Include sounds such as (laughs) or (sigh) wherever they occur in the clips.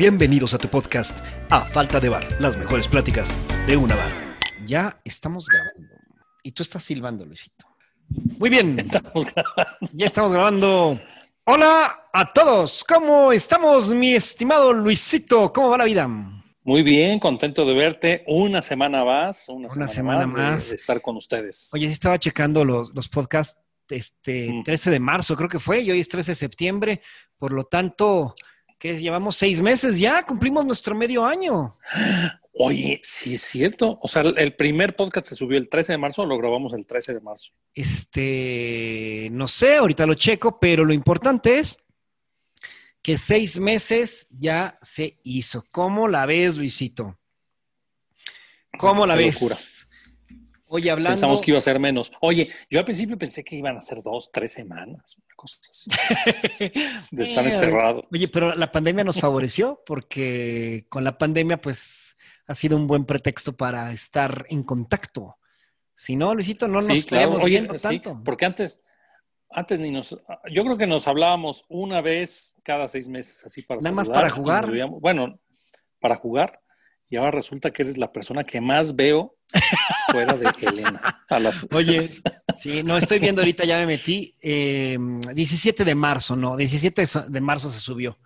Bienvenidos a tu podcast A Falta de Bar, las mejores pláticas de una bar. Ya estamos grabando. Y tú estás silbando, Luisito. Muy bien. (laughs) Estamos grabando. Ya estamos grabando. Hola a todos. ¿Cómo estamos, mi estimado Luisito? ¿Cómo va la vida? Muy bien, contento de verte una semana más, una, Una semana, semana más, de- más. De, estar con ustedes. Oye, sí estaba checando los, los podcasts este, Mm. 13 de marzo, creo que fue, y hoy es 13 de septiembre. Por lo tanto, que llevamos seis meses ya, cumplimos nuestro medio año. Oye, sí es cierto. O sea, el- primer podcast se subió el 13 de marzo, lo grabamos el 13 de marzo. Este, no sé, ahorita lo checo, pero lo importante es que seis meses ya se hizo. ¿Cómo la ves, Luisito? ¿Cómo la Qué ves? locura. Oye, hablando. Pensamos que iba a ser menos. Oye, yo al principio pensé que iban a ser dos, tres semanas, una cosa así, (laughs) de estar encerrado. Oye, pero la pandemia nos favoreció porque con la pandemia, pues, ha sido un buen pretexto para estar en contacto. Si no, Luisito, no nos claro. Oye, viendo sí, tanto. porque antes, antes ni nos, yo creo que nos hablábamos una vez cada seis meses, así para Nada más para jugar. bueno, para jugar. Y ahora resulta que eres la persona que más veo fuera de (laughs) Elena. A las, Oye, sí, no estoy viendo ahorita, ya me metí. eh, 17 de marzo, no, 17 de marzo se subió.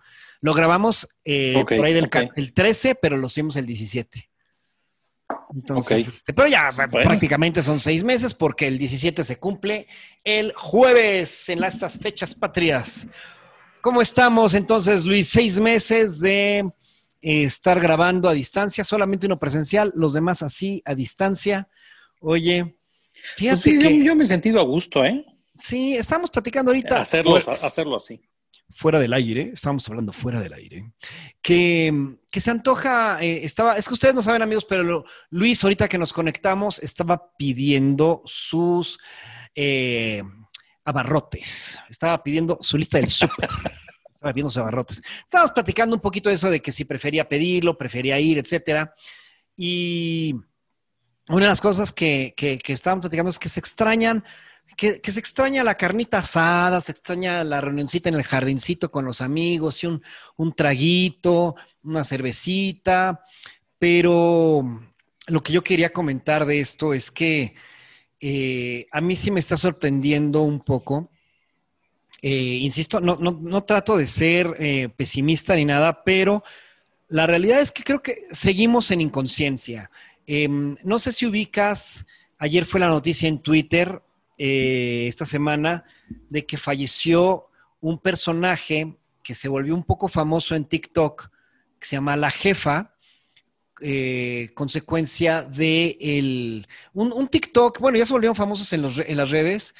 Lo grabamos eh, por ahí del ok. ca- el 13, pero lo subimos el 17. Entonces, este, pero ya Bueno. prácticamente son seis meses porque el 17 se cumple el jueves en las- estas fechas patrias. ¿Cómo estamos entonces, Luis? Seis meses de eh, estar grabando a distancia, solamente uno presencial, los demás así a distancia. Oye, fíjate Pues sí, yo, que yo me he sentido a gusto, ¿eh? sí, estamos platicando ahorita Hacerlo, fuera, hacerlo así. fuera del aire, estamos hablando fuera del aire, que, que se antoja, eh, estaba, es que ustedes no saben amigos, pero lo- Luis ahorita que nos conectamos estaba pidiendo sus eh, abarrotes, estaba pidiendo su lista del súper. (laughs) Pidiendo sus abarrotes. Estábamos platicando un poquito de eso de que si prefería pedirlo, prefería ir, etcétera. Y una de las cosas que, que, estábamos platicando es que se extrañan, que, que se extraña la carnita asada, se extraña la reunioncita en el jardincito con los amigos y un, un traguito, una cervecita, pero lo que yo quería comentar de esto es que eh, a mí sí me está sorprendiendo un poco. Eh, insisto, no, no, no trato de ser eh, pesimista ni nada, pero la realidad es que creo que seguimos en inconsciencia. Eh, no sé si ubicas, ayer fue la noticia en Twitter, eh, esta semana, de que falleció un personaje que se volvió un poco famoso en TikTok, que se llama La Jefa, consecuencia de el, un, TikTok, bueno, ya se volvieron famosos en, los en las redes,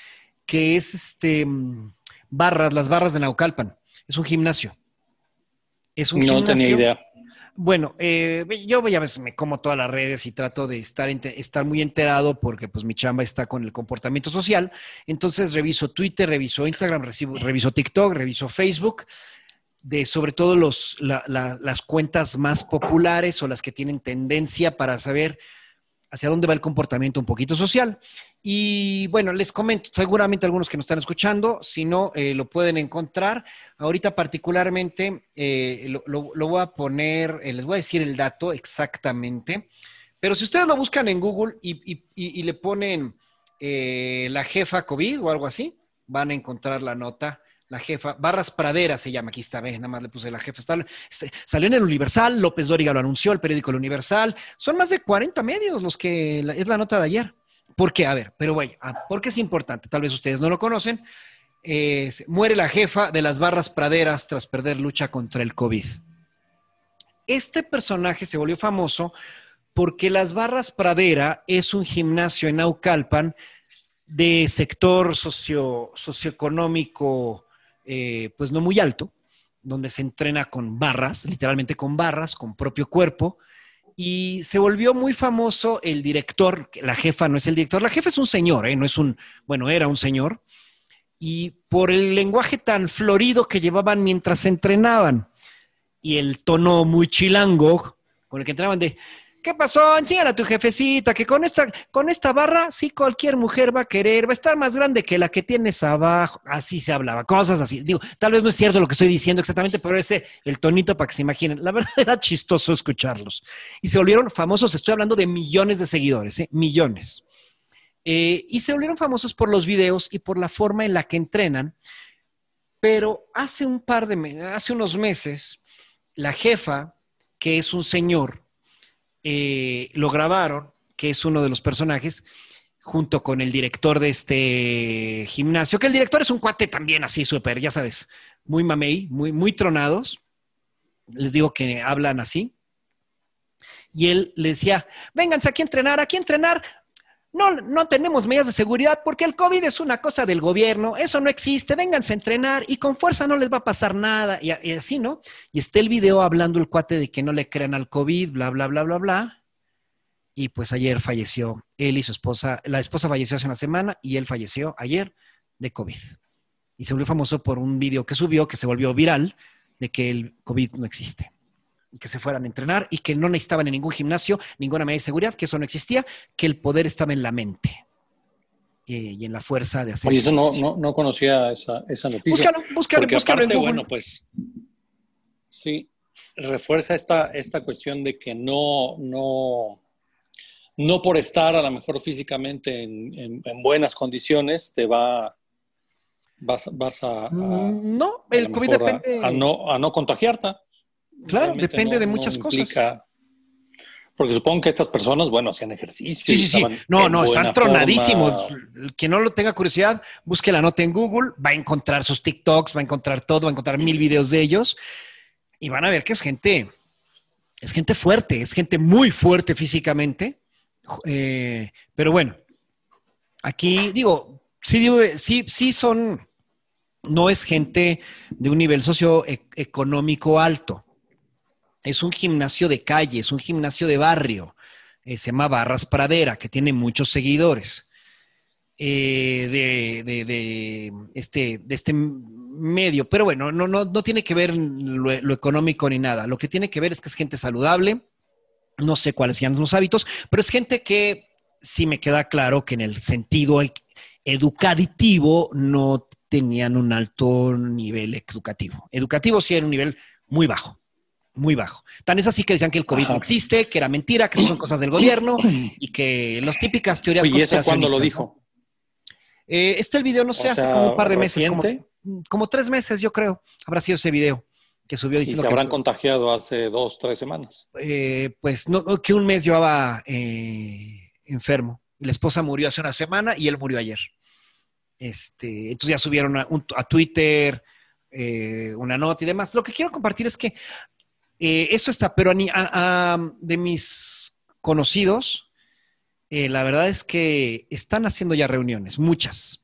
que es este mm, barras, las barras de Naucalpan. Es un gimnasio. Es un No gimnasio. tenía idea. Bueno, eh, yo ya ves, me como todas las redes y trato de estar, muy enterado porque pues mi chamba está con el comportamiento social. Entonces reviso Twitter, reviso Instagram, recibo- reviso TikTok, reviso Facebook, de sobre todo los, la- la- las cuentas más populares o las que tienen tendencia para saber hacia dónde va el comportamiento un poquito social. Y bueno, les comento, seguramente algunos que nos están escuchando, si no, eh, lo pueden encontrar. Ahorita particularmente eh, lo, lo- voy a poner, eh, les voy a decir el dato exactamente, pero si ustedes lo buscan en Google y, y- y- y le ponen la jefa COVID o algo así, van a encontrar la nota. La jefa, Barras Praderas se llama, aquí está, ve, nada más le puse la jefa. Este, salió en el Universal, López Dóriga lo anunció, el periódico El Universal. Son más de 40 medios los que, es la nota de ayer. ¿Por qué? A ver, pero vaya, ah, ¿por qué es importante? Tal vez ustedes no lo conocen. Muere la jefa de las barras praderas tras perder lucha contra el COVID. Este personaje se volvió famoso porque las barras pradera es un gimnasio en Naucalpan de sector socio, socioeconómico, eh, pues no muy alto, donde se entrena con barras, literalmente con barras, con propio cuerpo, y se volvió muy famoso el director, la jefa no es el director, la jefa es un señor, ¿eh? no es un, bueno, era un señor, y por el lenguaje tan florido que llevaban mientras entrenaban y el tono muy chilango con el que entrenaban de, ¿qué pasó? Enséñale a tu jefecita que con esta, con esta barra sí cualquier mujer va a querer, va a estar más grande que la que tienes abajo. Así se hablaba, cosas así. Digo, tal vez no es cierto lo que estoy diciendo exactamente, pero ese, el tonito para que se imaginen. La verdad (laughs) era chistoso escucharlos. Y se volvieron famosos, estoy hablando de millones de seguidores, ¿eh? millones. Eh, y se volvieron famosos por los videos y por la forma en la que entrenan. Pero hace un par de meses, hace unos meses, la jefa, que es un señor, eh, lo grabaron, que es uno de los personajes, junto con el director de este gimnasio, que el director es un cuate también así súper, ya sabes, muy mamey, muy, muy tronados. Les digo que hablan así. Y él le decía, vénganse aquí a entrenar, aquí a entrenar, no, no tenemos medidas de seguridad porque el COVID es una cosa del gobierno, eso no existe, vénganse a entrenar y con fuerza no les va a pasar nada. Y, así, ¿no? Y está el video hablando el cuate de que no le crean al COVID, bla, bla, bla, bla, bla. Y pues ayer falleció él y su esposa. La esposa falleció hace una semana y él falleció ayer de COVID. Y se volvió famoso por un video que subió que se volvió viral de que el COVID no existe que se fueran a entrenar y que no necesitaban en ningún gimnasio ninguna medida de seguridad, que eso no existía, que el poder estaba en la mente eh, y en la fuerza de hacer. Oye, eso no, no, conocía esa, esa, noticia. Búscalo, búscalo, Porque búscalo aparte, bueno, pues sí, refuerza esta, esta cuestión de que no, no, no por estar a lo mejor físicamente en, buenas condiciones te va vas, vas a, mm, no el COVID depende a, no a no contagiarte Claro, depende de muchas cosas. Porque supongo que estas personas, bueno, hacían ejercicio. Sí, sí, sí. No, no, están tronadísimos. Quien no lo tenga curiosidad, busque la nota en Google, va a encontrar sus TikToks, va a encontrar todo, va a encontrar mil videos de ellos y van a ver que es gente, es gente fuerte, es gente muy fuerte físicamente. Eh, pero bueno, aquí digo, sí, digo, sí, sí son, no es gente de un nivel socioeconómico alto es un gimnasio de calle, es un gimnasio de barrio. Eh, se llama Barras Pradera, que tiene muchos seguidores. Eh, de, este, de este medio. Pero bueno, no, no, no tiene que ver lo, económico ni nada. Lo que tiene que ver es que es gente saludable. No sé cuáles sean los hábitos, pero es gente que sí me queda claro que en el sentido e, educativo no tenían un alto nivel educativo. Educativo sí era un nivel muy bajo muy bajo. Tan es así que decían que el COVID no existe, que era mentira, que son cosas del gobierno (clears throat) y que las típicas teorías ¿Y eso cuándo lo dijo? Eh, este el video, no sé, hace como un par de meses, como, tres meses, yo creo, habrá sido ese video que subió diciendo ¿Y se habrán contagiado hace dos, tres semanas? Eh, pues no, que un mes llevaba eh, enfermo. La esposa murió hace una semana y él murió ayer. Este, entonces ya subieron a, Twitter una nota y demás. Lo que quiero compartir es que eh, eso está, pero de mis conocidos, eh, la verdad es que están haciendo ya reuniones, muchas,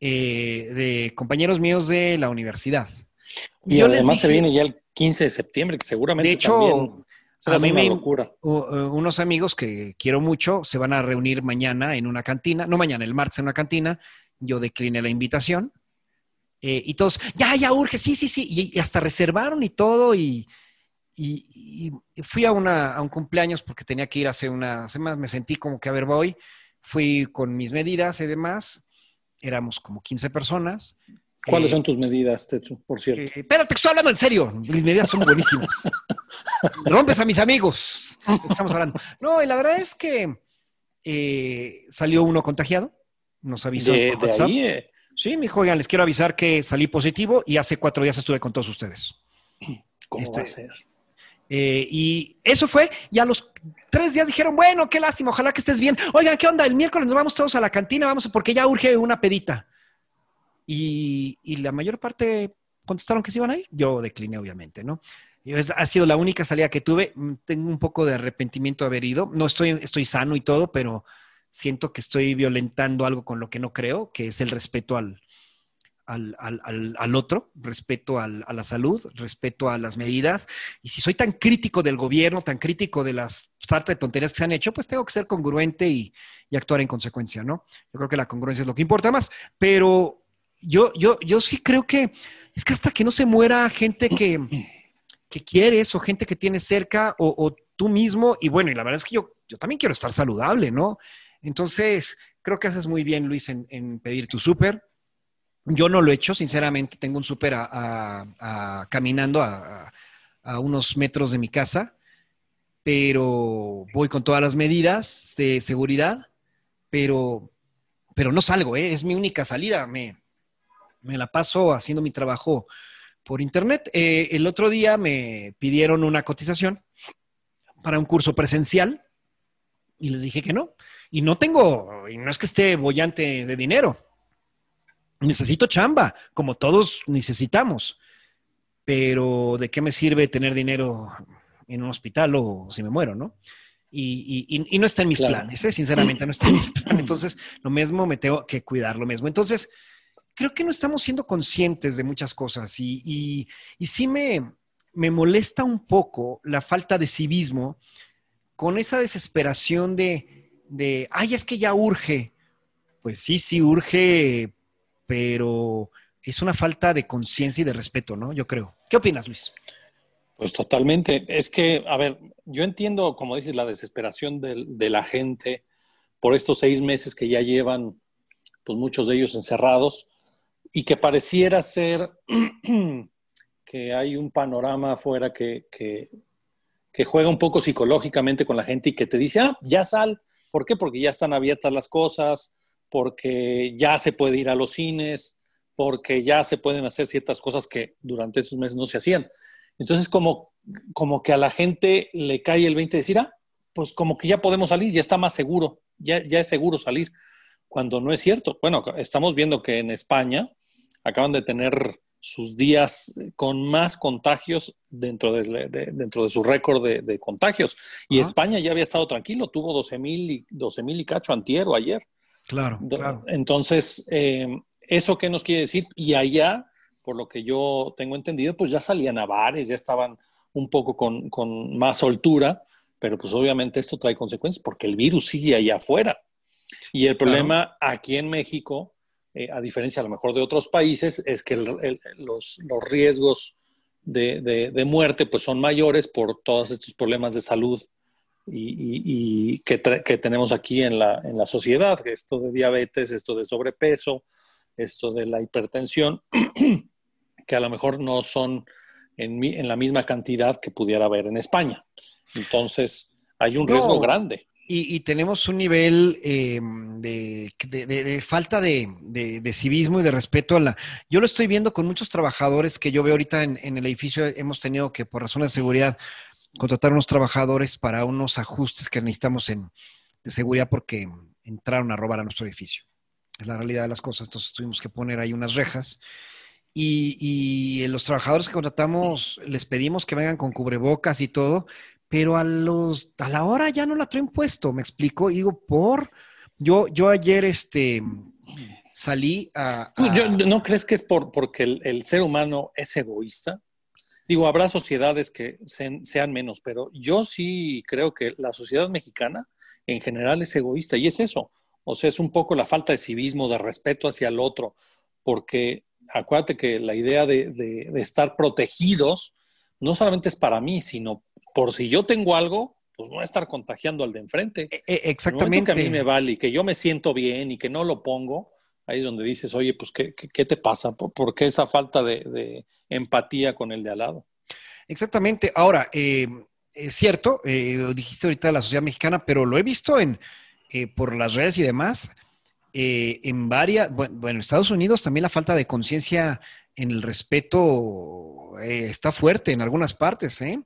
eh, de compañeros míos de la universidad. Y, además se viene ya el 15 de septiembre, que seguramente de hecho, a mí me, locura. unos amigos que quiero mucho se van a reunir mañana en una cantina, no mañana, el martes en una cantina. Yo decliné la invitación. y todos, ya, ya urge, sí, sí, sí. y hasta reservaron y todo. Y, y, fui a, una, a un cumpleaños porque tenía que ir hace unas semanas, me sentí como que, a ver, voy, fui con mis medidas y demás, éramos como 15 personas. ¿Cuáles eh, son tus medidas, Tetsu, por cierto? Eh, espérate, estoy hablando en serio, mis medidas son buenísimas. (laughs) Rompes a mis amigos, estamos hablando. No, y la verdad es que eh, salió uno contagiado, nos avisó. De, ahí, Sí, me dijo, oigan, les quiero avisar que salí positivo y hace cuatro días estuve con todos ustedes. ¿Cómo va a este, ser? Eh, y eso fue, y a los tres días dijeron, bueno, qué lástima, ojalá que estés bien. Oigan, ¿qué onda? El miércoles nos vamos todos a la cantina, vamos, porque ya urge una pedita. Y, la mayor parte contestaron que se iban a ir. Yo decliné, obviamente, ¿no? ha sido la única salida que tuve. Mm, tengo un poco de arrepentimiento de haber ido. No estoy, estoy sano y todo, pero siento que estoy violentando algo con lo que no creo, que es el respeto al, al, otro, respeto a la salud, respeto a las medidas. Y si soy tan crítico del gobierno, tan crítico de las falta de tonterías que se han hecho, pues tengo que ser congruente y, actuar en consecuencia, ¿no? Yo creo que la congruencia es lo que importa más, pero yo, yo, yo sí creo que es que hasta que no se muera gente que, que quieres o gente que tienes cerca o, tú mismo y bueno, y la verdad es que yo, yo también quiero estar saludable, ¿no? Entonces, creo que haces muy bien, Luis, en, pedir tu súper. Yo no lo he hecho, sinceramente, tengo un súper a, caminando a, unos metros de mi casa, pero voy con todas las medidas de seguridad, pero, pero no salgo, ¿eh? es mi única salida, me, me la paso haciendo mi trabajo por internet. Eh, el otro día me pidieron una cotización para un curso presencial y les dije que no. Y no tengo, y no es que esté bollante de dinero. Necesito chamba, como todos necesitamos. Pero ¿de qué me sirve tener dinero en un hospital o si me muero, no? Y, no está en mis planes, ¿eh? sinceramente, no está en mis planes. (clears throat) Entonces, lo mismo me tengo que cuidar, lo mismo. Entonces, creo que no estamos siendo conscientes de muchas cosas y, sí me, me molesta un poco la falta de civismo con esa desesperación de, de, ay, es que ya urge. Pues sí, sí urge, pero es una falta de conciencia y de respeto, ¿no? Yo creo. ¿Qué opinas, Luis? Pues totalmente. Es que, a ver, yo entiendo, como dices, la desesperación de, la gente por estos seis meses que ya llevan, pues muchos de ellos encerrados, y que pareciera ser (clears throat) que hay un panorama afuera que, juega un poco psicológicamente con la gente y que te dice, ah, ya sal. ¿Por qué? Porque ya están abiertas las cosas, porque ya se puede ir a los cines, porque ya se pueden hacer ciertas cosas que durante esos meses no se hacían. Entonces, como, como que a la gente le cae el 20 de decir, ah, pues como que ya podemos salir, ya está más seguro, ya, ya es seguro salir, cuando no es cierto. Bueno, estamos viendo que en España acaban de tener sus días con más contagios dentro de, dentro de su récord de, contagios. Y España ya había estado tranquilo, tuvo 12 mil y, 12 y cacho antier o ayer. Claro, claro. Entonces, eh, ¿eso qué nos quiere decir? Y allá, por lo que yo tengo entendido, pues ya salían a bares, ya estaban un poco con, con más soltura, pero pues obviamente esto trae consecuencias porque el virus sigue allá afuera. Y el problema aquí en México eh, a diferencia a lo mejor de otros países, es que los, riesgos de, muerte pues son mayores por todos estos problemas de salud y, que, tenemos aquí en la, en la sociedad, esto de diabetes, esto de sobrepeso, esto de la hipertensión, (clears throat) que a lo mejor no son en, en la misma cantidad que pudiera haber en España. Entonces, hay un riesgo grande. Y, tenemos un nivel em, de, falta de, civismo y de respeto a la... Yo lo estoy viendo con muchos trabajadores que yo veo ahorita en, el edificio. Hemos tenido que, por razones de seguridad, contratar unos trabajadores para unos ajustes que necesitamos en, de seguridad porque entraron a robar a nuestro edificio. Es la realidad de las cosas. Entonces tuvimos que poner ahí unas rejas. Y, y los trabajadores que contratamos les pedimos que vengan con cubrebocas y todo, pero a los a la hora ya no la traen puesto, me explico, y digo, por yo yo ayer este salí a, ¿No crees que es por porque el, ser humano es egoísta? Digo, habrá sociedades que sean menos, pero yo sí creo que la sociedad mexicana en general es egoísta y es eso. O sea, es un poco la falta de civismo, de respeto hacia el otro, porque acuérdate que la idea de, de estar protegidos no solamente es para mí, sino por si yo tengo algo, pues no estar contagiando al de enfrente. E, e, exactamente. que a mí me vale y que yo me siento bien y que no lo pongo, ahí es donde dices, oye, pues, ¿qué, qué, te pasa? ¿Por, qué esa falta de, empatía con el de al lado? Exactamente. Ahora, eh, es cierto, eh, dijiste ahorita de la sociedad mexicana, pero lo he visto en, eh, por las redes y demás. en varias, bueno, en Estados Unidos también la falta de conciencia en el respeto está fuerte en algunas partes, ¿eh?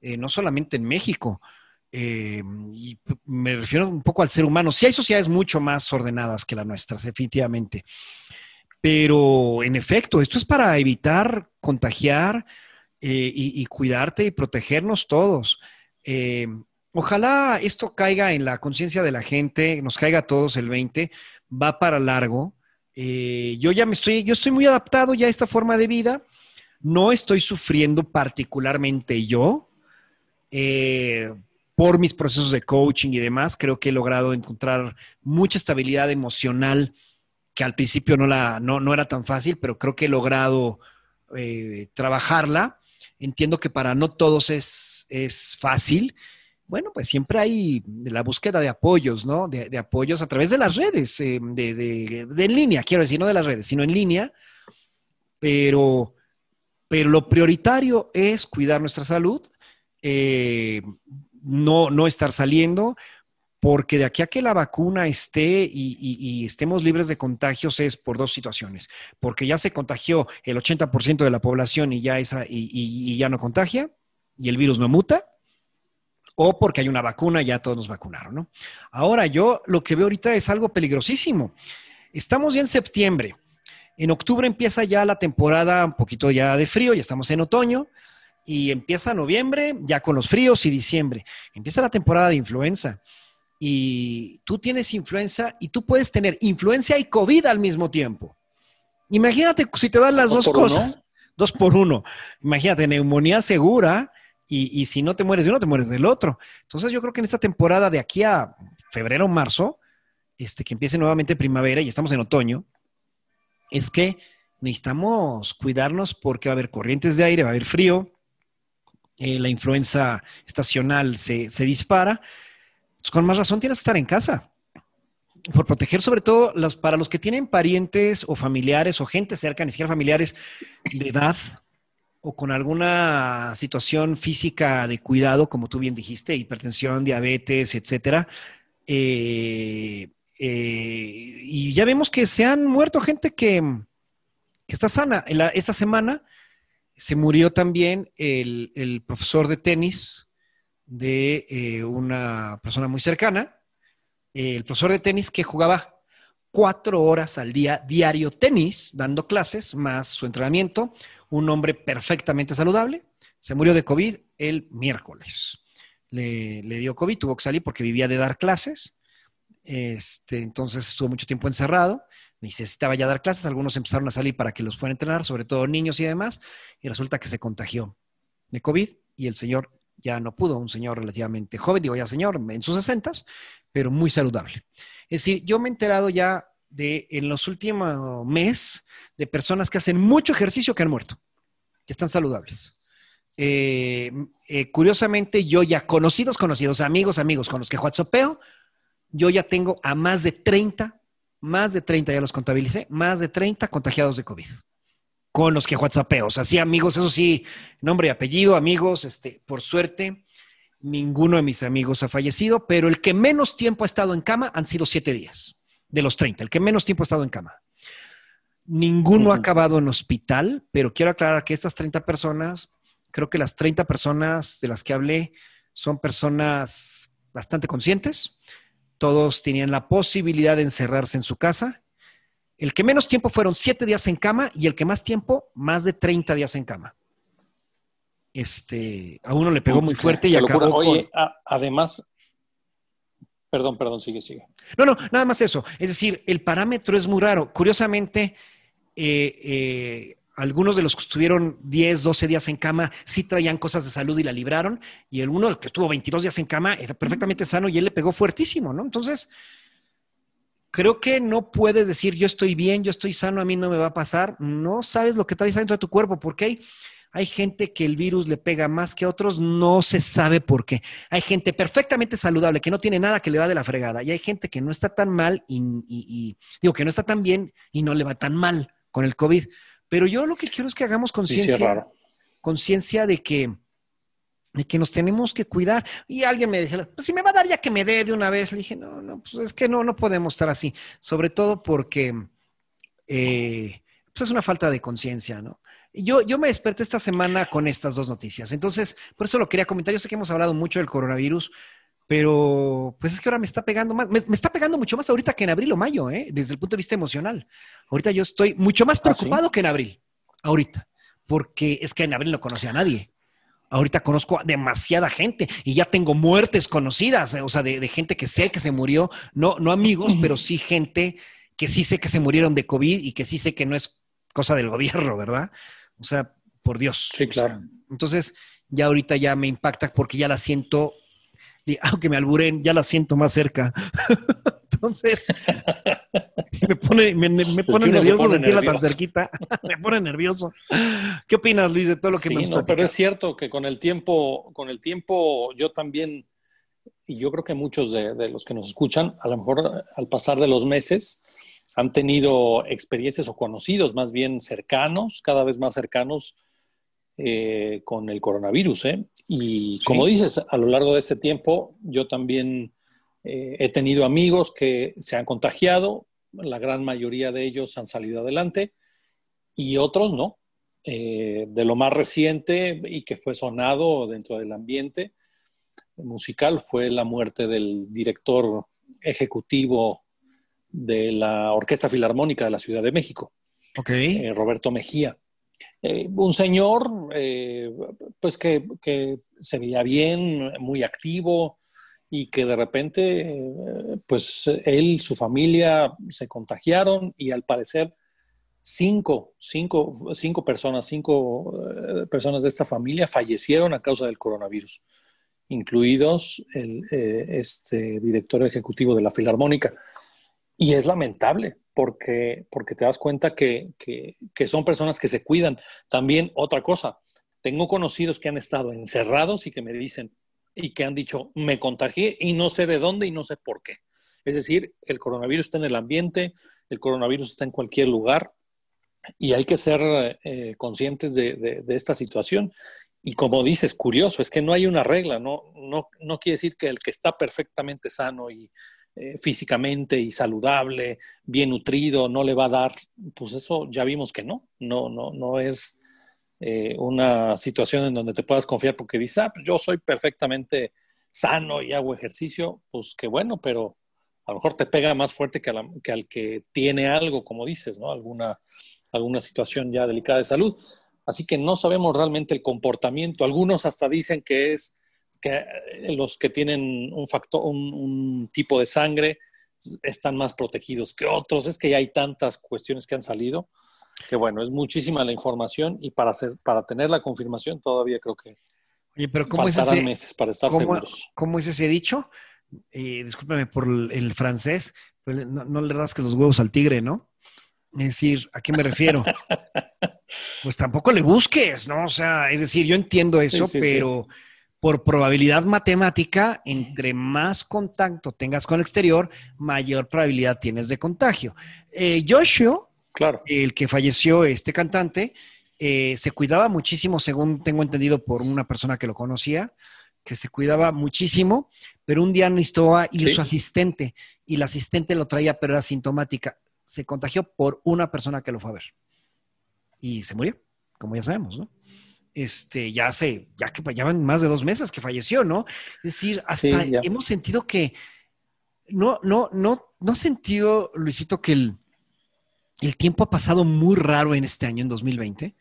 Eh, no solamente en México. Eh, y me refiero un poco al ser humano. Sí hay sociedades mucho más ordenadas que las nuestras, definitivamente. Pero en efecto, esto es para evitar contagiar eh, y, cuidarte y protegernos todos. ojalá esto caiga en la conciencia de la gente, nos caiga a todos el 20, va para largo. yo ya me estoy, yo estoy muy adaptado ya a esta forma de vida. No estoy sufriendo particularmente yo, eh, por mis procesos de coaching y demás, creo que he logrado encontrar mucha estabilidad emocional que al principio no, la, no, era tan fácil, pero creo que he logrado eh, trabajarla. Entiendo que para no todos es, es fácil bueno, pues siempre hay la búsqueda de apoyos, ¿no? De, apoyos a través de las redes, eh, de, de, en línea, quiero decir, no de las redes, sino en línea, pero, pero lo prioritario es cuidar nuestra salud, eh, no, no estar saliendo, porque de aquí a que la vacuna esté y, estemos libres de contagios es por dos situaciones. Porque ya se contagió el 80% de la población y ya, esa, y, ya no contagia y el virus no muta. O porque hay una vacuna y ya todos nos vacunaron. Ahora, yo lo que veo ahorita es algo peligrosísimo. Estamos ya en septiembre. En octubre empieza ya la temporada un poquito ya de frío, ya estamos en otoño y empieza noviembre ya con los fríos y diciembre. Empieza la temporada de influenza y tú tienes influenza y tú puedes tener influencia y COVID al mismo tiempo. Imagínate si te dan las dos, cosas. Dos por uno. Imagínate, neumonía segura y, si no te mueres de uno, te mueres del otro. Entonces yo creo que en esta temporada de aquí a febrero o marzo, este, que empiece nuevamente primavera y estamos en otoño, es que necesitamos cuidarnos porque va a haber corrientes de aire, va a haber frío, eh, la influenza estacional se, se dispara pues, con más razón tienes que estar en casa. Por proteger sobre todo para los que tienen parientes o familiares o gente cerca, ni siquiera familiares de edad o con alguna situación física de cuidado, como tú bien dijiste, hipertensión, diabetes, etcétera. Eh, eh, y ya vemos que se han muerto gente que, está sana. esta semana se murió también el, profesor de tenis de eh, una persona muy cercana, el profesor de tenis que jugaba cuatro horas al día diario tenis, dando clases, más su entrenamiento, un hombre perfectamente saludable, se murió de COVID el miércoles. Le, dio COVID, tuvo que salir porque vivía de dar clases, este, entonces estuvo mucho tiempo encerrado, necesitaba ya dar clases, algunos empezaron a salir para que los fueran a entrenar, sobre todo niños y demás, y resulta que se contagió de COVID y el señor ya no pudo, un señor relativamente joven, digo ya señor, en sus sesentas, pero muy saludable. Es decir, yo me he enterado ya de en los últimos meses de personas que hacen mucho ejercicio que han muerto, que están saludables. Eh, eh, curiosamente, yo ya conocidos, conocidos, amigos, amigos con los que WhatsAppeo, yo ya tengo a más de 30, más de 30, ya los contabilicé, más de 30 contagiados de COVID con los que WhatsAppeo. O sea, sí, amigos, eso sí, nombre y apellido, amigos, este, por suerte, ninguno de mis amigos ha fallecido, pero el que menos tiempo ha estado en cama han sido siete días, de los 30, el que menos tiempo ha estado en cama. Ninguno ha acabado en hospital, pero quiero aclarar que estas 30 personas, creo que las 30 personas de las que hablé son personas bastante conscientes. Todos tenían la posibilidad de encerrarse en su casa el que menos tiempo fueron siete días en cama y el que más tiempo, más de 30 días en cama. Este, a uno le pegó muy fuerte y acabó Oye, además, perdón, perdón, sigue, sigue. No, no, nada más eso. Es decir, el parámetro es muy raro. Curiosamente, eh, eh, algunos de los que estuvieron 10, 12 días en cama sí traían cosas de salud y la libraron. Y el uno, el que estuvo 22 días en cama, era perfectamente sano y él le pegó fuertísimo, ¿no? Entonces, creo que no puedes decir yo estoy bien, yo estoy sano, a mí no me va a pasar. No sabes lo que traes dentro de tu cuerpo, porque hay, hay gente que el virus le pega más que a otros, no se sabe por qué. Hay gente perfectamente saludable que no tiene nada que le va de la fregada y hay gente que no está tan mal y, digo que no está tan bien y no le va tan mal con el COVID. Pero yo lo que quiero es que hagamos conciencia, conciencia de que de que nos tenemos que cuidar. Y alguien me dijo, pues si me va a dar ya que me dé de una vez. Le dije, no, no, pues es que no, no podemos estar así. Sobre todo porque eh, pues es una falta de conciencia, ¿no? Yo, yo me desperté esta semana con estas dos noticias. Entonces, por eso lo quería comentar. Yo sé que hemos hablado mucho del coronavirus, pero pues es que ahora me está pegando más, me, está pegando mucho más ahorita que en abril o mayo, ¿eh? desde el punto de vista emocional. Ahorita yo estoy mucho más ¿Ah, preocupado que en abril, ahorita, porque es que en abril no conocía a nadie. Ahorita conozco a demasiada gente y ya tengo muertes conocidas, o sea, de, gente que sé que se murió, no, no amigos, pero sí gente que sí sé que se murieron de COVID y que sí sé que no es cosa del gobierno, ¿verdad? O sea, por Dios. Sí, claro. entonces, ya ahorita ya me impacta porque ya la siento, aunque me alburen, ya la siento más cerca. (laughs) Entonces, me pone, me, pone nervioso sentirla tan cerquita. (laughs) me pone nervioso. ¿Qué opinas, Luis, de todo lo que me no, pero es cierto que con el tiempo, con el tiempo yo también y yo creo que muchos de, los que nos escuchan, a lo mejor al pasar de los meses, han tenido experiencias o conocidos más bien cercanos, cada vez más cercanos eh, con el coronavirus. ¿eh? Y como dices, a lo largo de ese tiempo yo también eh, he tenido amigos que se han contagiado, la gran mayoría de ellos han salido adelante y otros no. de lo más reciente y que fue sonado dentro del ambiente, musical fue la muerte del director ejecutivo de la Orquesta Filarmónica de la Ciudad de México, okay. Eh, Roberto Mejía. Eh, un señor eh, pues que, que, se veía bien, muy activo y que de repente pues él, su familia se contagiaron y al parecer cinco, cinco, cinco personas, cinco personas de esta familia fallecieron a causa del coronavirus incluidos el eh, este director ejecutivo de la Filarmónica. Y es lamentable porque, porque te das cuenta que, que, son personas que se cuidan. También otra cosa, tengo conocidos que han estado encerrados y que me dicen y que han dicho, me contagié y no sé de dónde y no sé por qué. Es decir, el coronavirus está en el ambiente, el coronavirus está en cualquier lugar y hay que ser eh, conscientes de, de, esta situación y como dices, curioso, es que no hay una regla, no, no, no quiere decir que el que está perfectamente sano y eh, físicamente y saludable, bien nutrido, no le va a dar, pues eso ya vimos que no, no, no, no es eh, una situación en donde te puedas confiar porque dices, ah, pues yo soy perfectamente sano y hago ejercicio, pues qué bueno, pero a lo mejor te pega más fuerte que, que al que tiene algo, como dices, ¿no? Alguna, alguna situación ya delicada de salud. Así que no sabemos realmente el comportamiento. Algunos hasta dicen que es que los que tienen un factor, un, tipo de sangre están más protegidos que otros. Es que ya hay tantas cuestiones que han salido que bueno, es muchísima la información y para hacer, para tener la confirmación todavía creo que Oye, pero ¿cómo es ese, meses para estar seguros. ¿Cómo es ese dicho? Eh, discúlpame por el, francés, pues no, no le rasques los huevos al tigre, ¿no? Es decir, ¿a qué me refiero? (laughs) pues tampoco le busques, ¿no? O sea, es decir, yo entiendo eso, pero por probabilidad matemática, entre más contacto tengas con el exterior, mayor probabilidad tienes de contagio. Eh, Joshua, claro. el que falleció, este cantante, eh, se cuidaba muchísimo, según tengo entendido por una persona que lo conocía, que se cuidaba muchísimo, pero un día necesitó ir su asistente y la asistente lo traía, pero era sintomática se contagió por una persona que lo fue a ver. Y se murió, como ya sabemos, ¿no? Este, ya hace, ya que ya van más de dos meses que falleció, ¿no? Es decir, hasta hemos sentido que, no, no, no, no ha sentido, Luisito, que el, el tiempo ha pasado muy raro en este año, en 2020.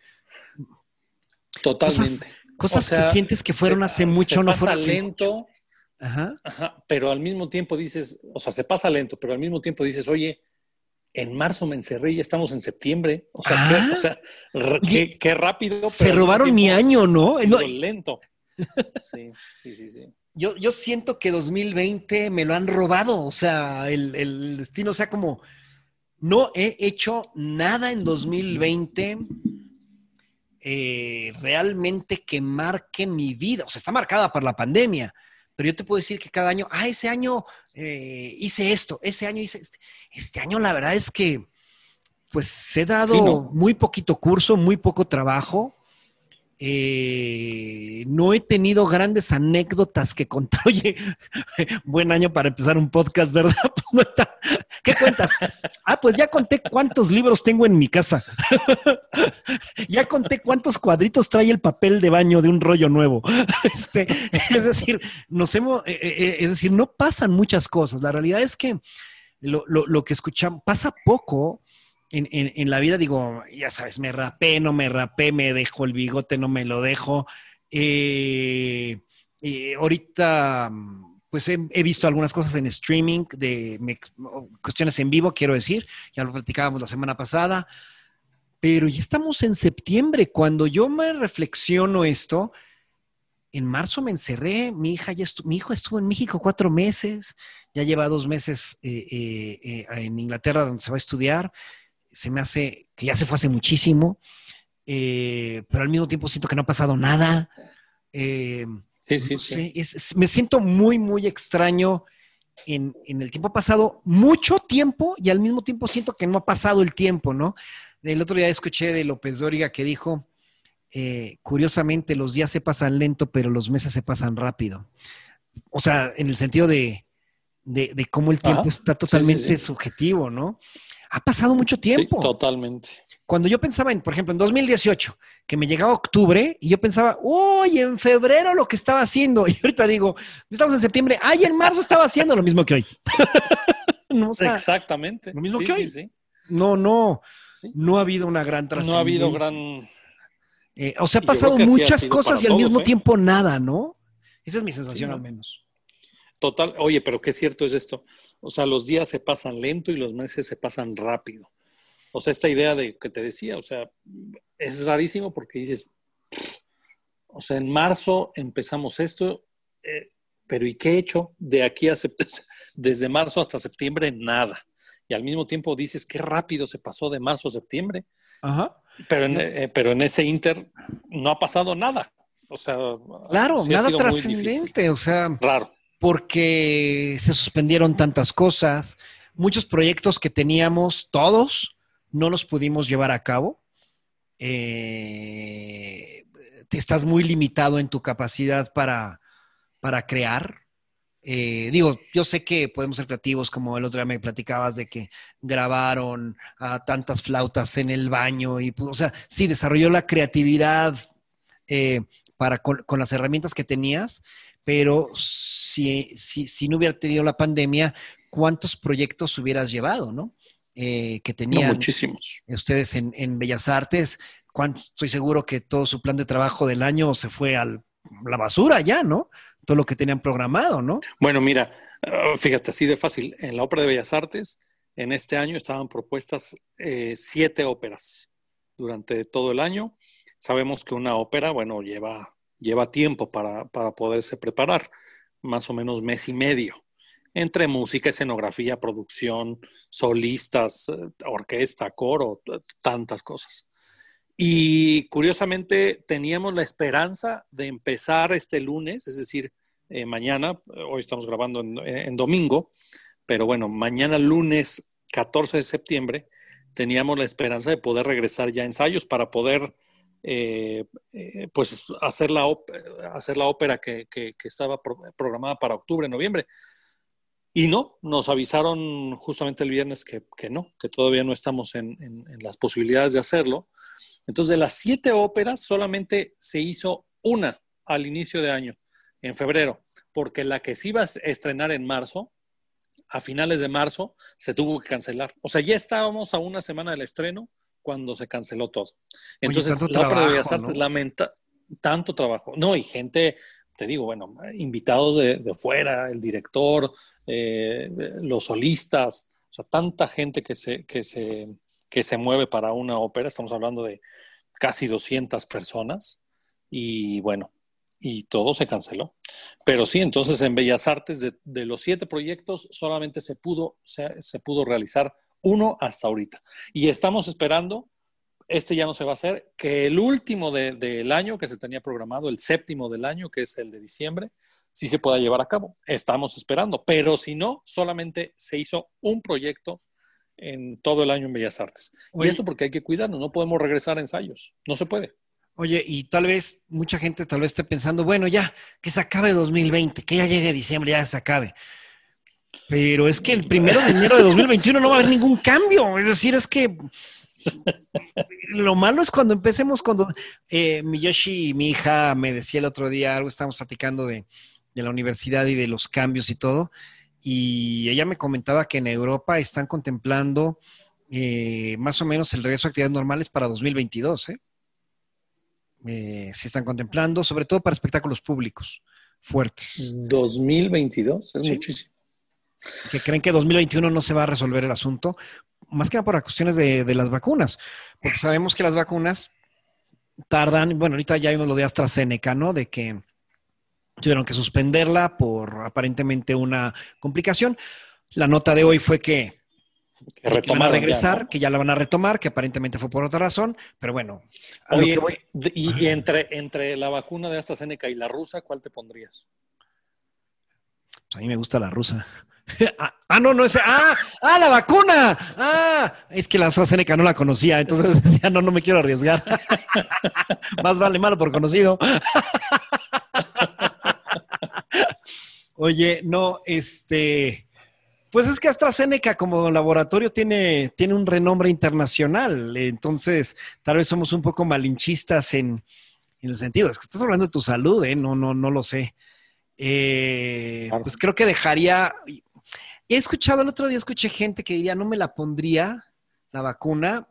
Totalmente. Cosas, que sientes que fueron hace mucho, no pasa lento. Ajá. Ajá. Pero al mismo tiempo dices, o sea, se pasa lento, pero al mismo tiempo dices, oye, en marzo me encerré y estamos en septiembre. O sea, qué, ah. rápido. Se robaron mi año, ¿no? no lento. (laughs) Sí, sí, sí, sí. Yo, yo, siento que 2020 me lo han robado. O sea, el, destino, o sea, como no he hecho nada en 2020 eh, realmente que marque mi vida. O sea, está marcada por la pandemia pero yo te puedo decir que cada año, ah, ese año eh, hice esto, ese año hice este. Este año la verdad es que, pues, he dado muy poquito curso, muy poco trabajo. Eh, no he tenido grandes anécdotas que contar. (laughs) Oye, buen año para empezar un podcast, ¿verdad? (laughs) Pues, ¿Qué cuentas? Ah, pues ya conté cuántos libros tengo en mi casa. (laughs) ya conté cuántos cuadritos trae el papel de baño de un rollo nuevo. Este, es decir, nos hemos, eh, eh, decir, no pasan muchas cosas. La realidad es que lo, lo que escuchamos pasa poco en, la vida digo, ya sabes, me rapé, no me rapé, me dejo el bigote, no me lo dejo. Eh, eh, ahorita, pues he, visto algunas cosas en streaming, de cuestiones en vivo, quiero decir, ya lo platicábamos la semana pasada, pero ya estamos en septiembre. Cuando yo me reflexiono esto, en marzo me encerré, mi hija ya mi hijo estuvo en México cuatro meses, ya lleva dos meses eh, en Inglaterra donde se va a estudiar se me hace que ya se fue hace muchísimo, eh, pero al mismo tiempo siento que no ha pasado nada. Eh, Sí, sí, sí. me siento muy, muy extraño en, el tiempo. Ha pasado mucho tiempo y al mismo tiempo siento que no ha pasado el tiempo, ¿no? El otro día escuché de López Dóriga que dijo, eh, curiosamente, los días se pasan lento, pero los meses se pasan rápido. O sea, en el sentido de, de, cómo el tiempo está totalmente subjetivo, ¿no? Ha pasado mucho tiempo. totalmente. Cuando yo pensaba en, por ejemplo, en 2018, que me llegaba octubre y yo pensaba, uy, en febrero lo que estaba haciendo. (laughs) Y ahorita digo, estamos en septiembre, ay, en marzo estaba haciendo lo mismo que hoy. (laughs) Exactamente. Lo mismo que hoy. No, no. No ha habido una gran trascendencia. No ha habido gran. Eh, o sea, ha pasado muchas cosas y al mismo ¿eh? tiempo nada, ¿no? Esa es mi sensación al menos. Total, oye, pero qué cierto es esto. O sea, los días se pasan lento y los meses se pasan rápido. O sea, esta idea de que te decía, o sea, es rarísimo porque dices, o sea, en marzo empezamos esto, eh, pero ¿y qué he hecho de aquí a (laughs) desde marzo hasta septiembre? Nada. Y al mismo tiempo dices, qué rápido se pasó de marzo a septiembre. Ajá. Pero en, eh, pero en ese inter no ha pasado nada. O sea, claro, nada trascendente. O sea, raro. Porque se suspendieron tantas cosas, muchos proyectos que teníamos todos, no los pudimos llevar a cabo. Eh, estás muy limitado en tu capacidad para, para crear. Eh, digo, yo sé que podemos ser creativos, como el otro día me platicabas de que grabaron a tantas flautas en el baño y, o sea, sí, desarrolló la creatividad eh, para con, las herramientas que tenías, pero si, si, si no hubiera tenido la pandemia, ¿cuántos proyectos hubieras llevado, no? Eh, que tenían muchísimos. ustedes en, Bellas Artes. estoy seguro que todo su plan de trabajo del año se fue a la basura ya, ¿no? Todo lo que tenían programado, ¿no? Bueno, mira, ah, fíjate, así de fácil. En la Ópera de Bellas Artes, en este año estaban propuestas eh, siete óperas durante todo el año. Sabemos que una ópera, bueno, lleva, lleva tiempo para, para poderse preparar, más o menos mes y medio entre música, escenografía, producción, solistas, eh, orquesta, coro, tantas cosas. Y curiosamente teníamos la esperanza de empezar este lunes, es decir, eh, mañana, hoy estamos grabando en, domingo, pero bueno, mañana lunes 14 de septiembre teníamos la esperanza de poder regresar ya a ensayos para poder eh, pues hacer la, hacer la ópera que, estaba programada para octubre, noviembre. Y no, nos avisaron justamente el viernes que, no, que todavía no estamos en, las posibilidades de hacerlo. Entonces, de las siete óperas, solamente se hizo una al inicio de año, en febrero, porque la que se iba a estrenar en marzo, a finales de marzo, se tuvo que cancelar. O sea, ya estábamos a una semana del estreno cuando se canceló todo. Entonces, la Ópera de Bellas Artes lamenta tanto trabajo. No, y gente, te digo, bueno, invitados de, de fuera, el director, eh, los solistas, o sea, tanta gente que se, que, se, que se mueve para una ópera, estamos hablando de casi 200 personas, y bueno, y todo se canceló. Pero sí, entonces en Bellas Artes, de, los siete proyectos, solamente se pudo, se, se, pudo realizar uno hasta ahorita. Y estamos esperando, este ya no se va a hacer, que el último del año que se tenía programado, el séptimo del año, que es el de diciembre, si se pueda llevar a cabo. Estamos esperando, pero si no, solamente se hizo un proyecto en todo el año en Bellas Artes. y esto porque hay que cuidarnos, no podemos regresar a ensayos, no se puede. Oye, y tal vez mucha gente tal vez esté pensando, bueno, ya, que se acabe 2020, que ya llegue diciembre, ya se acabe. Pero es que el primero de enero de 2021 no va a haber ningún cambio. Es decir, es que lo malo es cuando empecemos, cuando eh, Miyoshi, mi hija, me decía el otro día, algo estábamos platicando de, de la universidad y de los cambios y todo. Y ella me comentaba que en Europa están contemplando eh, más o menos el regreso a actividades normales para 2022. ¿eh? ¿eh? se están contemplando, sobre todo para espectáculos públicos fuertes. 2022, es muchísimo. Que creen que 2021 no se va a resolver el asunto, más que nada por las cuestiones de, de las vacunas, porque sabemos que las vacunas tardan, bueno, ahorita ya vimos lo de AstraZeneca, ¿no? De que tuvieron que suspenderla por aparentemente una complicación. La nota de hoy fue que que, van a regresar, que ya la van a retomar, que aparentemente fue por otra razón, pero bueno. y, entre, entre la vacuna de AstraZeneca y la rusa, ¿cuál te pondrías? Pues a mí me gusta la rusa. (laughs) Ah, ah, no, no es. ¡Ah! ¡Ah, la vacuna! ¡Ah! Es que la AstraZeneca no la conocía, entonces (laughs) decía, no, no me quiero arriesgar. (laughs) Más vale malo por conocido. Oye, no, este. Pues es que AstraZeneca como laboratorio tiene, tiene un renombre internacional, entonces tal vez somos un poco malinchistas en, en el sentido, es que estás hablando de tu salud, ¿eh? No, no, no lo sé. Eh, pues creo que dejaría, He escuchado, el otro día escuché gente que diría, no me la pondría la vacuna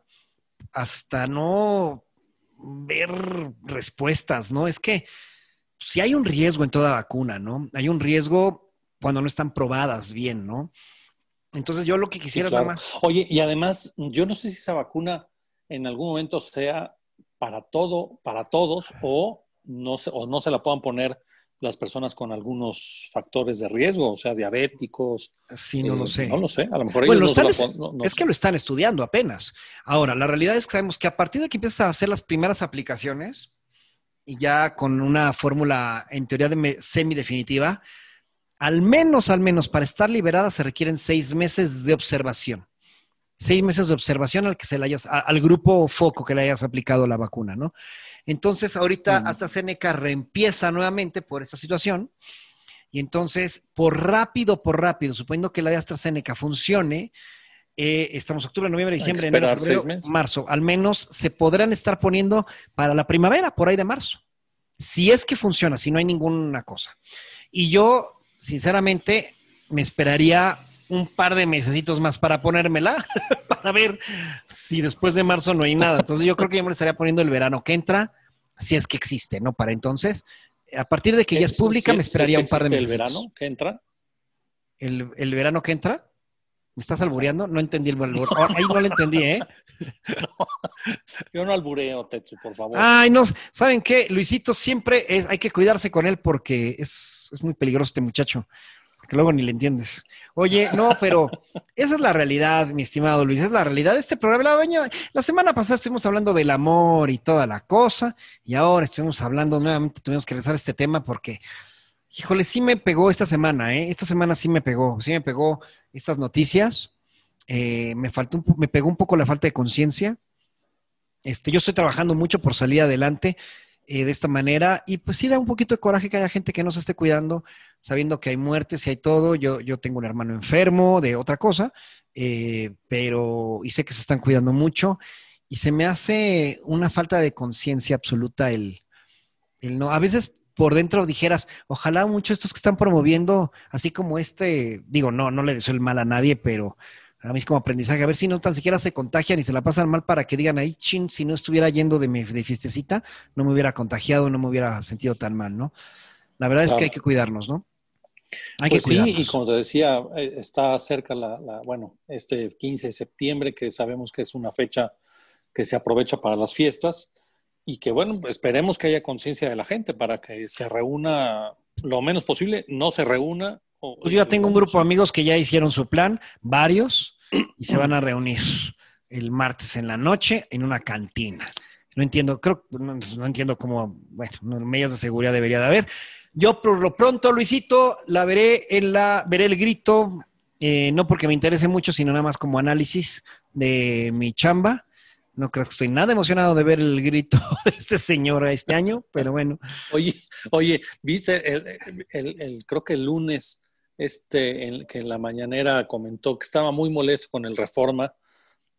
hasta no ver respuestas, ¿no? Es que si hay un riesgo en toda vacuna, ¿no? Hay un riesgo cuando no están probadas bien, ¿no? Entonces yo lo que quisiera nada más... Oye, y además, yo no sé si esa vacuna en algún momento sea para todo, para todos, o no se, o no se la puedan poner las personas con algunos factores de riesgo, o sea, diabéticos. Sí, no lo eh, sé. No lo sé, a lo mejor ellos no, es, que lo están estudiando apenas. Ahora, la realidad es que sabemos que a partir de que empiezas a hacer las primeras aplicaciones, y ya con una fórmula en teoría de semi-definitiva, al menos, al menos para estar liberada se requieren seis meses de observación. Seis meses de observación al que se le hayas, al grupo foco que le hayas aplicado la vacuna, ¿no? Entonces, ahorita hasta AstraZeneca reempieza nuevamente por esta situación. Y entonces, por rápido, por rápido, suponiendo que la de AstraZeneca funcione, eh, estamos octubre, noviembre, diciembre, enero, febrero, marzo, al menos se podrán estar poniendo para la primavera, por ahí de marzo. Si es que funciona, si no hay ninguna cosa. Y yo, sinceramente, me esperaría un par de mesecitos más para ponérmela, (laughs) para ver si después de marzo no hay nada. Entonces yo creo que yo me estaría poniendo el verano que entra, si es que existe, ¿no? Para entonces, a partir de que ya es pública, me esperaría un par de meses. ¿El verano que entra? ¿El, verano que entra? ¿Me estás albureando? No entendí el albur. (laughs) Ahí no lo entendí, ¿eh? (laughs) yo no albureo, Tetsu, por favor. Ay, no, ¿saben qué? Luisito siempre es, hay que cuidarse con él porque es, es muy peligroso este muchacho que luego ni le entiendes. Oye, no, pero esa es la realidad, mi estimado Luis, es la realidad este programa. La, semana pasada estuvimos hablando del amor y toda la cosa, y ahora estuvimos hablando nuevamente, tuvimos que regresar a este tema porque, híjole, sí me pegó esta semana, ¿eh? Esta semana sí me pegó, sí me pegó estas noticias. Eh, me faltó, me pegó un poco la falta de conciencia. Este, yo estoy trabajando mucho por salir adelante eh, de esta manera. Y pues sí da un poquito de coraje que haya gente que no se esté cuidando, sabiendo que hay muertes y hay todo. Yo, yo tengo un hermano enfermo de otra cosa, eh, pero y sé que se están cuidando mucho. Y se me hace una falta de conciencia absoluta el, el no. A veces por dentro dijeras, ojalá muchos estos que están promoviendo, así como este, digo, no, no le deseo el mal a nadie, pero a mí es como aprendizaje, a ver si no tan siquiera se contagian y se la pasan mal para que digan ahí, chin, si no estuviera yendo de, mi, de fiestecita, no me hubiera contagiado, no me hubiera sentido tan mal, ¿no? La verdad es que hay que cuidarnos, ¿no? Hay que pues sí, y como te decía, eh, está cerca la, bueno, este 15 de septiembre, que sabemos que es una fecha que se aprovecha para las fiestas y que, bueno, esperemos que haya conciencia de la gente para que se reúna lo menos posible, no se reúna. pues yo ya tengo un grupo de amigos que ya hicieron su plan, varios, y se van a reunir el martes en la noche en una cantina. No entiendo, creo, no, entiendo cómo, bueno, medidas de seguridad debería de haber. Yo por lo pronto, Luisito, la veré en la, veré el grito, eh, no porque me interese mucho, sino nada más como análisis de mi chamba. No creo que estoy nada emocionado de ver el grito (laughs) de este señor este año, pero bueno. Oye, oye, viste, el, el, creo que el lunes este, que en la mañanera comentó que estaba muy molesto con el Reforma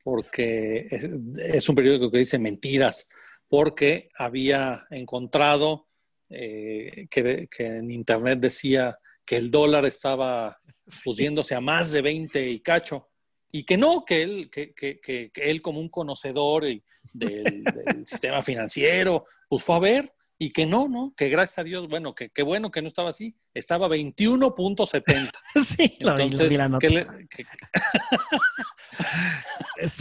porque es, un periódico que dice mentiras, porque había encontrado eh, que, en Internet decía que el dólar estaba pusiéndose a más de 20 y cacho, y que no, que él, que, que, que él como un conocedor del, del (laughs) sistema financiero, pues fue a ver y que no, ¿no? Que gracias a Dios, bueno, que, qué bueno que no estaba así, estaba 21.70. (laughs) sí, Entonces, lo vi, que,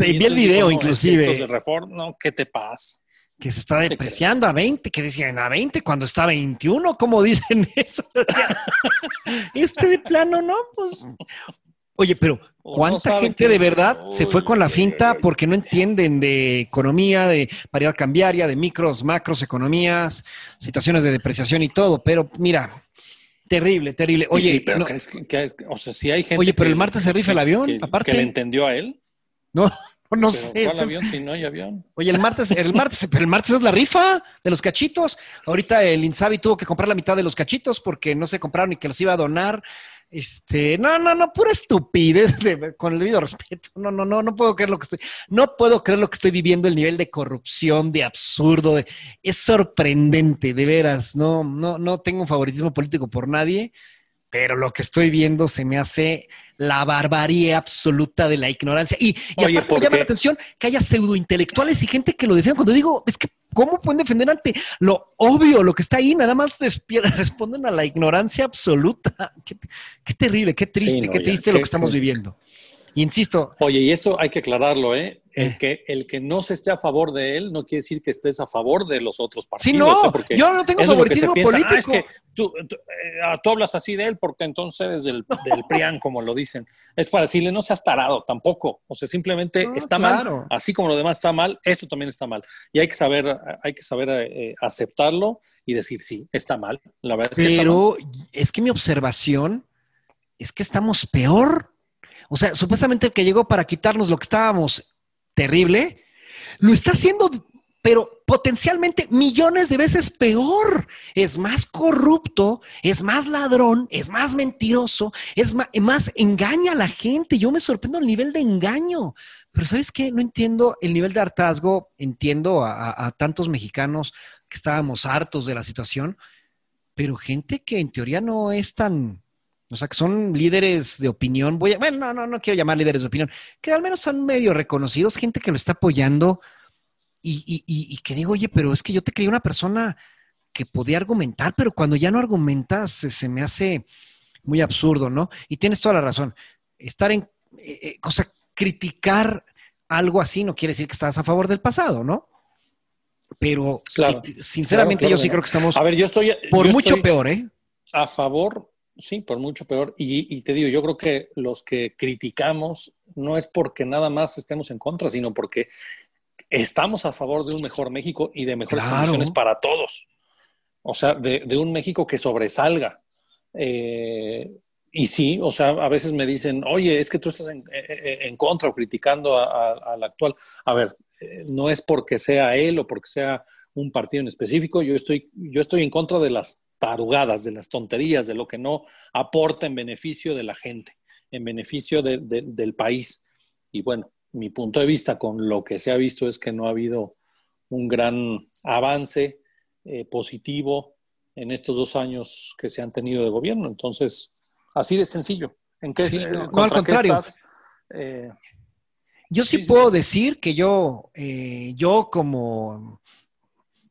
(laughs) vi el video inclusive. no, ¿qué te pasa? Que se está depreciando a 20, que decían a 20 cuando está a 21, ¿cómo dicen (laughs) eso? este de plano, ¿no? Pues Oye, pero ¿cuánta gente de verdad se fue con la finta porque no entienden de economía, de paridad cambiaria, de micros, macros, economías, situaciones de depreciación y todo? Pero mira, terrible, terrible. Oye, pero que, o sea, si hay gente. Oye, pero el martes se rifa el avión, aparte. ¿Que le entendió a él? No, (laughs) no sé. ¿Cuál avión si no hay avión? Oye, el martes, el martes, pero el martes es la rifa de los cachitos. Ahorita el Insabi tuvo que comprar la mitad de los cachitos porque no se compraron y que los iba a donar. Este, no, no, no, pura estupidez, con el debido respeto. No, no, no, no puedo creer lo que estoy, no puedo creer lo que estoy viviendo, el nivel de corrupción, de absurdo, de, es sorprendente, de veras. No, no, no tengo favoritismo político por nadie, pero lo que estoy viendo se me hace la barbarie absoluta de la ignorancia. Y, y aparte me llama la atención que haya pseudointelectuales y gente que lo defienda cuando digo, es que ¿Cómo pueden defender ante lo obvio, lo que está ahí? Nada más (laughs) responden a la ignorancia absoluta. (laughs) Qué, terrible, qué triste, qué triste lo que estamos viviendo. Y insisto. Oye, y esto hay que aclararlo, ¿eh? El, eh. que, el que no se esté a favor de él no quiere decir que estés a favor de los otros partidos. Sí, no, ¿eh? yo no tengo favoritismo ah, político. es que tú, eh, ah, tú, hablas así de él porque entonces eres del, (laughs) del PRIAN, como lo dicen. Es para decirle, no seas tarado tampoco. O sea, simplemente está mal. Así como lo demás está mal, esto también está mal. Y hay que saber, hay que saber aceptarlo y decir, sí, está mal. La verdad es que Pero es que mi observación es que estamos peor o sea, supuestamente el que llegó para quitarnos lo que estábamos terrible, lo está haciendo, pero potencialmente millones de veces peor. Es más corrupto, es más ladrón, es más mentiroso, es más, engaña a la gente. Yo me sorprendo el nivel de engaño. Pero ¿sabes qué? No entiendo el nivel de hartazgo. Entiendo a tantos mexicanos que estábamos hartos de la situación, pero gente que en teoría no es tan o sea, que son líderes de opinión. Voy a, bueno, no, no, no quiero llamar líderes de opinión, que al menos son medio reconocidos, gente que lo está apoyando y, y, y, que digo, oye, pero es que yo te creí una persona que podía argumentar, pero cuando ya no argumentas se, me hace muy absurdo, ¿no? Y tienes toda la razón. Estar en, eh, eh, o sea, criticar algo así no quiere decir que estás a favor del pasado, ¿no? Pero sinceramente yo sí creo que estamos a ver, yo estoy, por mucho peor, ¿eh? A favor Sí, por mucho peor. Y, te digo, yo creo que los que criticamos no es porque nada más estemos en contra, sino porque estamos a favor de un mejor México y de mejores condiciones para todos. O sea, de, un México que sobresalga. Eh, y sí, o sea, a veces me dicen, oye, es que tú estás en, eh, eh, contra o criticando al actual. A ver, no es porque sea él o porque sea un partido en específico, yo estoy, yo estoy en contra de las tarugadas, de las tonterías, de lo que no aporta en beneficio de la gente, en beneficio del país. Y bueno, mi punto de vista con lo que se ha visto es que no ha habido un gran avance eh, positivo en estos dos años que se han tenido de gobierno. Entonces, así de sencillo. ¿En qué, no, al contrario. Eh, yo sí, puedo decir que yo, eh, yo como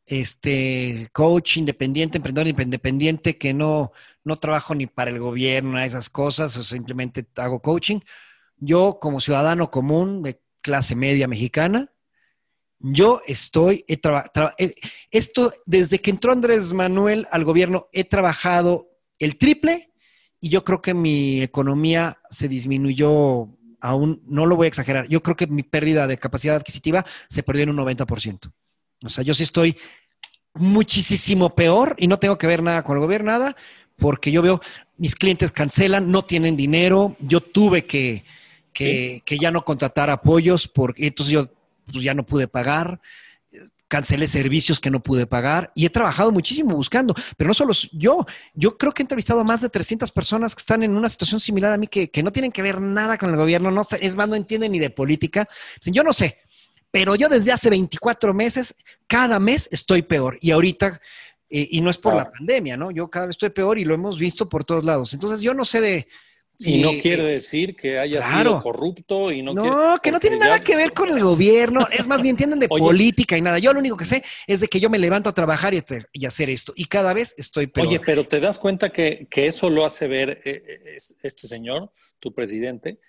este coach independiente, emprendedor independiente, que no, no trabajo ni para el gobierno, esas cosas, o simplemente hago coaching. Yo, como ciudadano común de clase media mexicana, yo estoy, he esto, desde que entró Andrés Manuel al gobierno, he trabajado el triple y yo creo que mi economía se disminuyó aún, no lo voy a exagerar, yo creo que mi pérdida de capacidad adquisitiva se perdió en un 90%. O sea, yo sí estoy muchísimo peor y no tengo que ver nada con el gobierno, nada, porque yo veo mis clientes cancelan, no tienen dinero, yo tuve que, que, ya no contratar apoyos porque entonces yo pues, ya no pude pagar, cancelé servicios que no pude pagar y he trabajado muchísimo buscando, pero no solo yo, yo creo que he entrevistado a más de 300 personas que están en una situación similar a mí que, que no tienen que ver nada con el gobierno, no, es más, no entienden ni de política. Yo no sé, pero yo desde hace 24 meses, cada mes estoy peor. Y ahorita, eh, y no es por la pandemia, ¿no? Yo cada vez estoy peor y lo hemos visto por todos lados. Entonces yo no sé de... y no quiere decir que haya sido corrupto y no No, que no tiene nada que ver con el gobierno. Es más, ni entienden de (laughs) política y nada. Yo lo único que sé es de que yo me levanto a trabajar y, hacer esto. Y cada vez estoy peor. Oye, pero ¿te das cuenta que, que eso lo hace ver eh, este señor, tu presidente?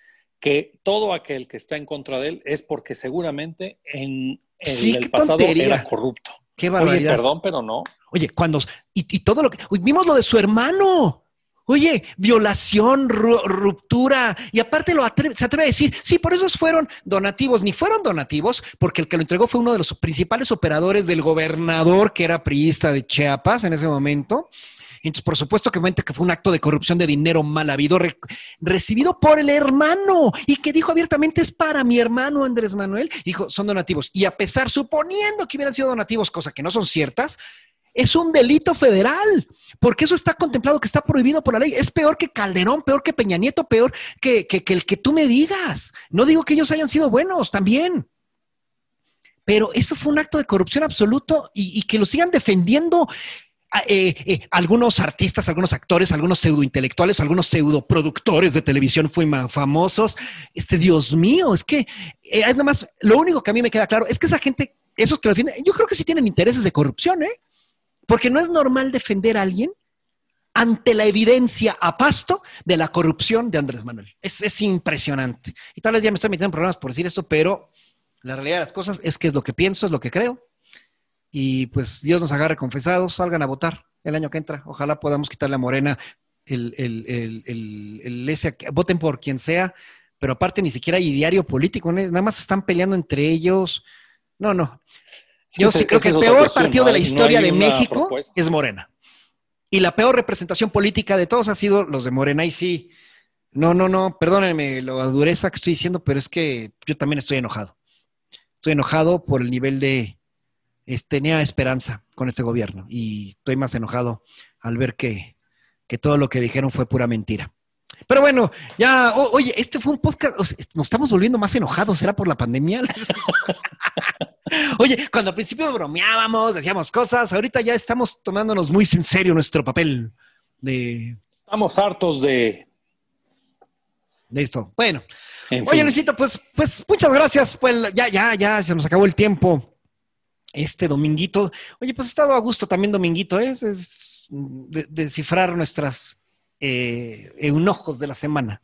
Que todo aquel que está en contra de él es porque seguramente en, el pasado era corrupto. Qué barbaridad. Oye, perdón, pero no. Oye, cuando. Y, todo lo que. vimos lo de su hermano. Oye, violación, ruptura, y aparte lo se atreve a decir, sí, por eso fueron donativos, ni fueron donativos, porque el que lo entregó fue uno de los principales operadores del gobernador que era priista de Chiapas en ese momento. Entonces, por supuesto que que fue un acto de corrupción de dinero mal habido, recibido por el hermano y que dijo abiertamente es para mi hermano Andrés Manuel. Dijo, son donativos. Y a pesar, suponiendo que hubieran sido donativos, cosas que no son ciertas, es un delito federal, porque eso está contemplado que está prohibido por la ley. Es peor que Calderón, peor que Peña Nieto, peor que, el que tú me digas. No digo que ellos hayan sido buenos también. Pero eso fue un acto de corrupción absoluto y, que lo sigan defendiendo eh, eh, algunos artistas, algunos actores, algunos pseudointelectuales, algunos pseudoproductores de televisión fueron famosos. Este, Dios mío, es que eh, nada más, lo único que a mí me queda claro es que esa gente, esos que lo defienden, yo creo que sí tienen intereses de corrupción, ¿eh? Porque no es normal defender a alguien ante la evidencia a pasto de la corrupción de Andrés Manuel. Es, impresionante. Y tal vez ya me estoy metiendo en problemas por decir esto, pero la realidad de las cosas es que es lo que pienso, es lo que creo. Y pues Dios nos agarre confesados, salgan a votar el año que entra. Ojalá podamos quitarle a Morena el, el, el, ese, voten por quien sea, pero aparte ni siquiera hay diario político, nada más están peleando entre ellos. No, no. Yo sí creo que el peor partido de la historia de México es Morena. Y la peor representación política de todos ha sido los de Morena. Y sí, no, no, no, perdónenme la dureza que estoy diciendo, pero es que yo también estoy enojado. Estoy enojado por el nivel de... tenía esperanza con este gobierno y estoy más enojado al ver que, que todo lo que dijeron fue pura mentira. Pero bueno, ya, oye, este fue un podcast, nos estamos volviendo más enojados, ¿será por la pandemia? (laughs) oye, cuando al principio bromeábamos, decíamos cosas, ahorita ya estamos tomándonos muy en serio nuestro papel de... Estamos hartos de... De esto. Bueno, oye, Luisito, pues, pues muchas gracias. Pues ya, ya, ya, se nos acabó el tiempo. Este dominguito. Oye, pues ha estado a gusto también dominguito, ¿eh? Es descifrar nuestras eh, eunojos de la semana.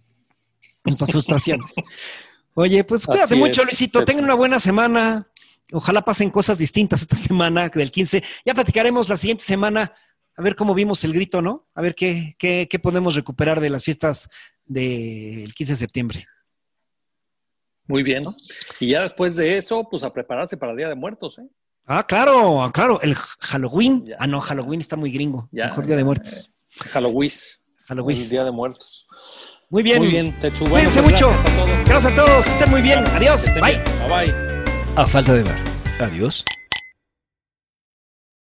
Nuestras frustraciones. (laughs) Oye, pues cuídate mucho, Luisito. Tengan una buena semana. Ojalá pasen cosas distintas esta semana del 15. Ya platicaremos la siguiente semana a ver cómo vimos el grito, ¿no? A ver qué, qué, qué podemos recuperar de las fiestas del 15 de septiembre. Muy bien. Y ya después de eso, pues a prepararse para el Día de Muertos, ¿eh? Ah, claro, claro. El Halloween. Ah, no, Halloween está muy gringo. Mejor Día de Muertos. Halloween. El Día de Muertos. Muy bien. Muy bien, Techu. Cuídense mucho. Gracias a todos. Gracias a todos. Estén muy bien. Adiós. Bye. Bye bye. A falta de ver. Adiós.